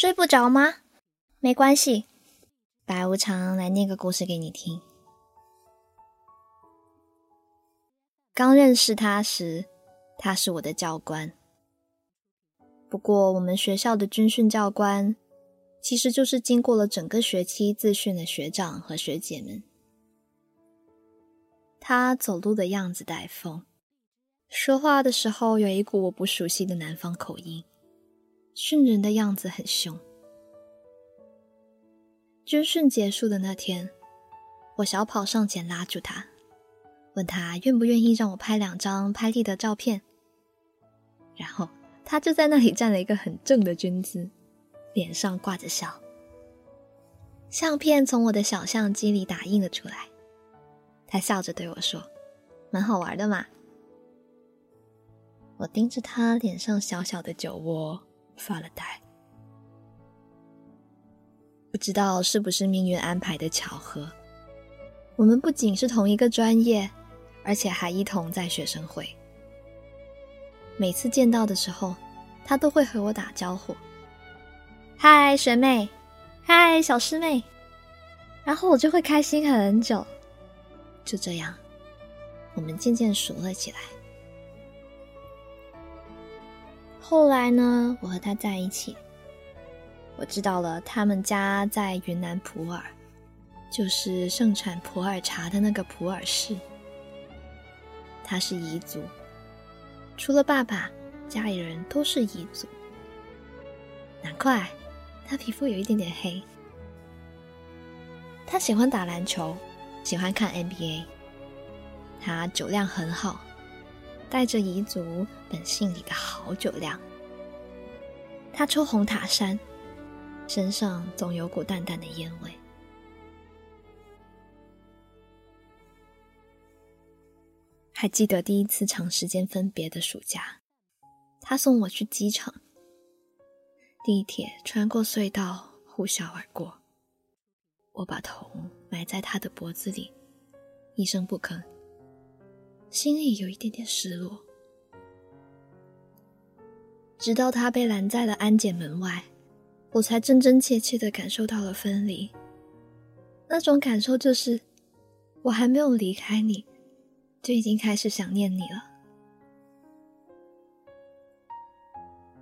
睡不着吗？没关系，白无常来念个故事给你听。刚认识他时，他是我的教官。不过，我们学校的军训教官，其实就是经过了整个学期自训的学长和学姐们。他走路的样子带风，说话的时候有一股我不熟悉的南方口音。训人的样子很凶。军训结束的那天，我小跑上前拉住他，问他愿不愿意让我拍两张拍立得照片。然后他就在那里站了一个很正的军姿，脸上挂着笑。相片从我的小相机里打印了出来，他笑着对我说：“蛮好玩的嘛。”我盯着他脸上小小的酒窝。发了呆，不知道是不是命运安排的巧合。我们不仅是同一个专业，而且还一同在学生会。每次见到的时候，他都会和我打招呼：“嗨，学妹，嗨，小师妹。”然后我就会开心很久。就这样，我们渐渐熟了起来。后来呢，我和他在一起。我知道了，他们家在云南普洱，就是盛产普洱茶的那个普洱市。他是彝族，除了爸爸，家里人都是彝族。难怪他皮肤有一点点黑。他喜欢打篮球，喜欢看 NBA。他酒量很好。带着彝族本性里的好酒量，他抽红塔山，身上总有股淡淡的烟味。还记得第一次长时间分别的暑假，他送我去机场，地铁穿过隧道呼啸而过，我把头埋在他的脖子里，一声不吭。心里有一点点失落，直到他被拦在了安检门外，我才真真切切的感受到了分离。那种感受就是，我还没有离开你，就已经开始想念你了。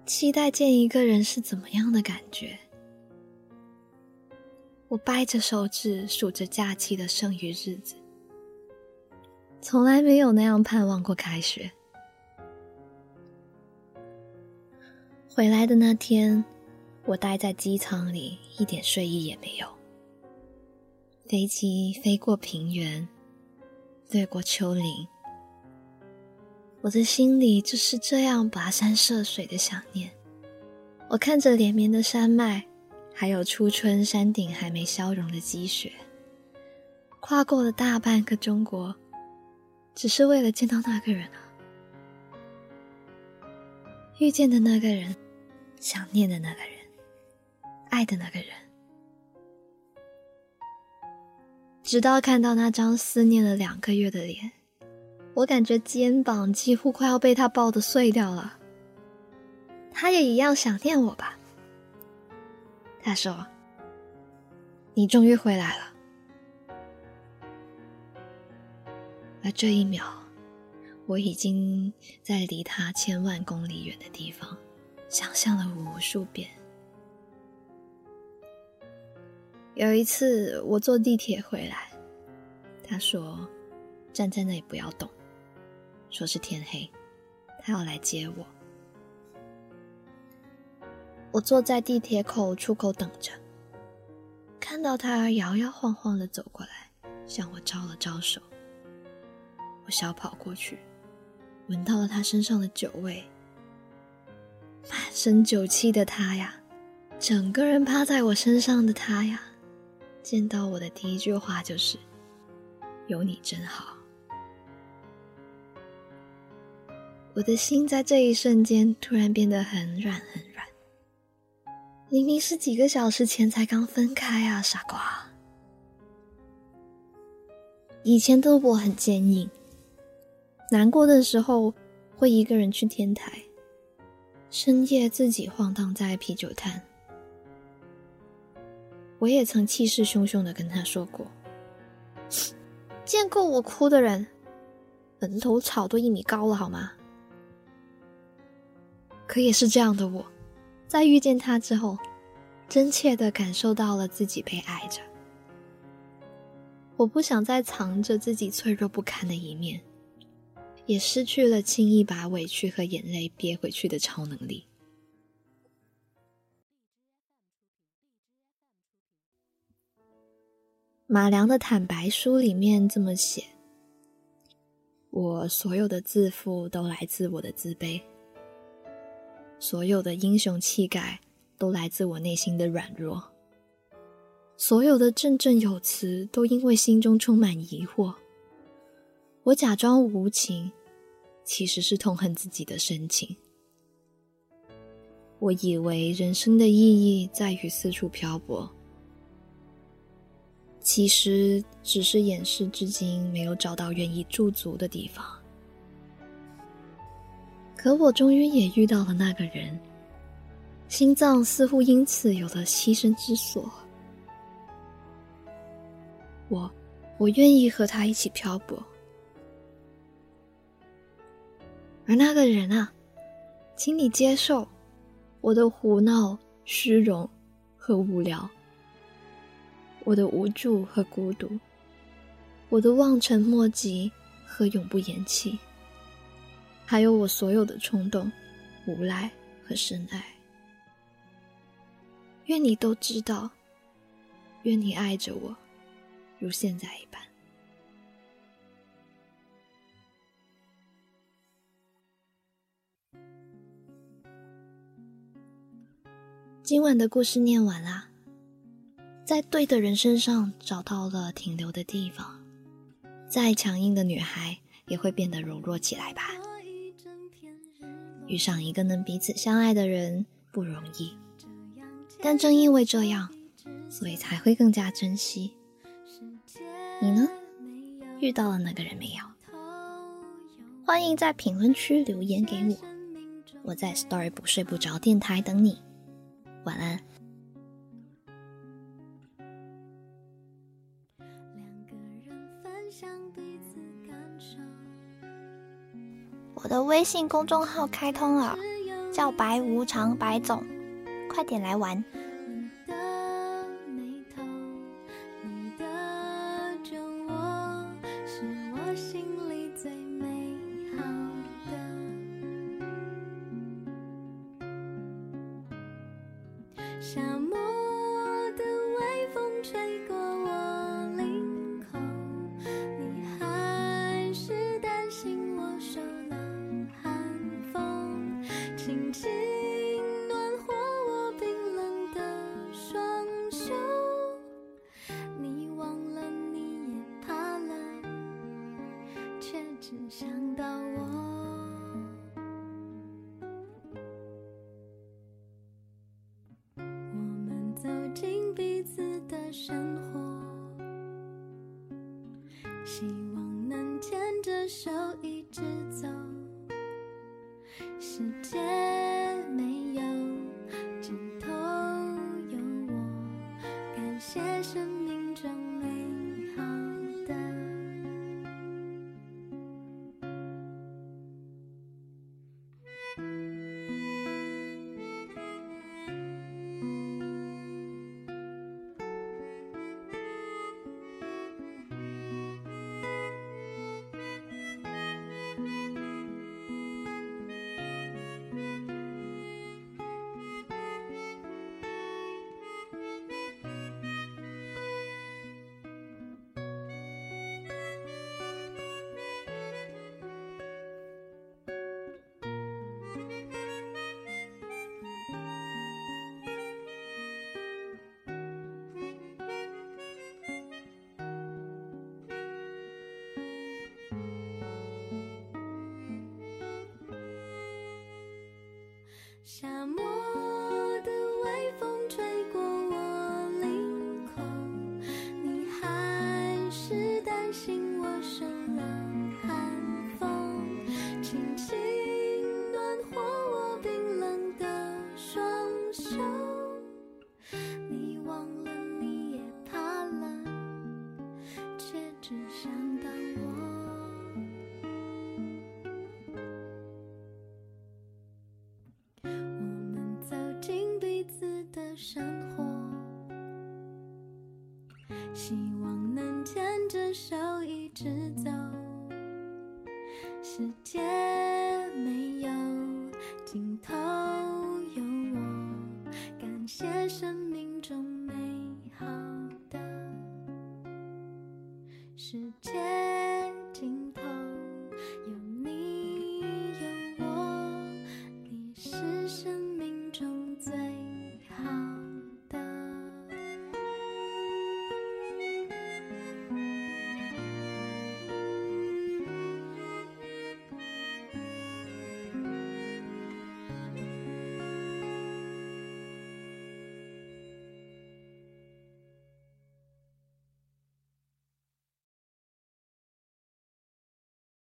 期待见一个人是怎么样的感觉？我掰着手指数着假期的剩余日子。从来没有那样盼望过开学。回来的那天，我待在机舱里，一点睡意也没有。飞机飞过平原，掠过丘陵，我的心里就是这样跋山涉水的想念。我看着连绵的山脉，还有初春山顶还没消融的积雪，跨过了大半个中国。只是为了见到那个人啊，遇见的那个人，想念的那个人，爱的那个人，直到看到那张思念了两个月的脸，我感觉肩膀几乎快要被他抱得碎掉了。他也一样想念我吧？他说：“你终于回来了。”而这一秒，我已经在离他千万公里远的地方，想象了无数遍。有一次，我坐地铁回来，他说：“站在那里不要动。”说是天黑，他要来接我。我坐在地铁口出口等着，看到他摇摇晃晃的走过来，向我招了招手。我小跑过去，闻到了他身上的酒味，满身酒气的他呀，整个人趴在我身上的他呀，见到我的第一句话就是：“有你真好。”我的心在这一瞬间突然变得很软很软。明明是几个小时前才刚分开啊，傻瓜！以前的我很坚硬。难过的时候，会一个人去天台，深夜自己晃荡在啤酒摊，我也曾气势汹汹的跟他说过：“见过我哭的人，坟头草都一米高了，好吗？”可也是这样的我，在遇见他之后，真切的感受到了自己被爱着。我不想再藏着自己脆弱不堪的一面，也失去了轻易把委屈和眼泪憋回去的超能力。马良的坦白书里面这么写：“我所有的自负都来自我的自卑。”所有的英雄气概都来自我内心的软弱，所有的振振有词都因为心中充满疑惑。我假装无情，其实是痛恨自己的深情。我以为人生的意义在于四处漂泊，其实只是掩饰至今没有找到愿意驻足的地方。可我终于也遇到了那个人，心脏似乎因此有了栖身之所。我，我愿意和他一起漂泊。而那个人啊，请你接受我的胡闹、虚荣和无聊，我的无助和孤独，我的望尘莫及和永不言弃。还有我所有的冲动、无赖和深爱，愿你都知道，愿你爱着我，如现在一般。今晚的故事念完啦，在对的人身上找到了停留的地方，再强硬的女孩也会变得柔弱起来吧。遇上一个能彼此相爱的人不容易，但正因为这样，所以才会更加珍惜。你呢？遇到了那个人没有？欢迎在评论区留言给我，我在 Story 不睡不着电台等你。晚安。我的微信公众号开通了，叫白无常白总，快点来玩。夏末的微风吹过我领口，你还是担心我受了寒风，轻轻暖和我冰冷的双手。你忘了，你也怕了，却只想到我。的生活。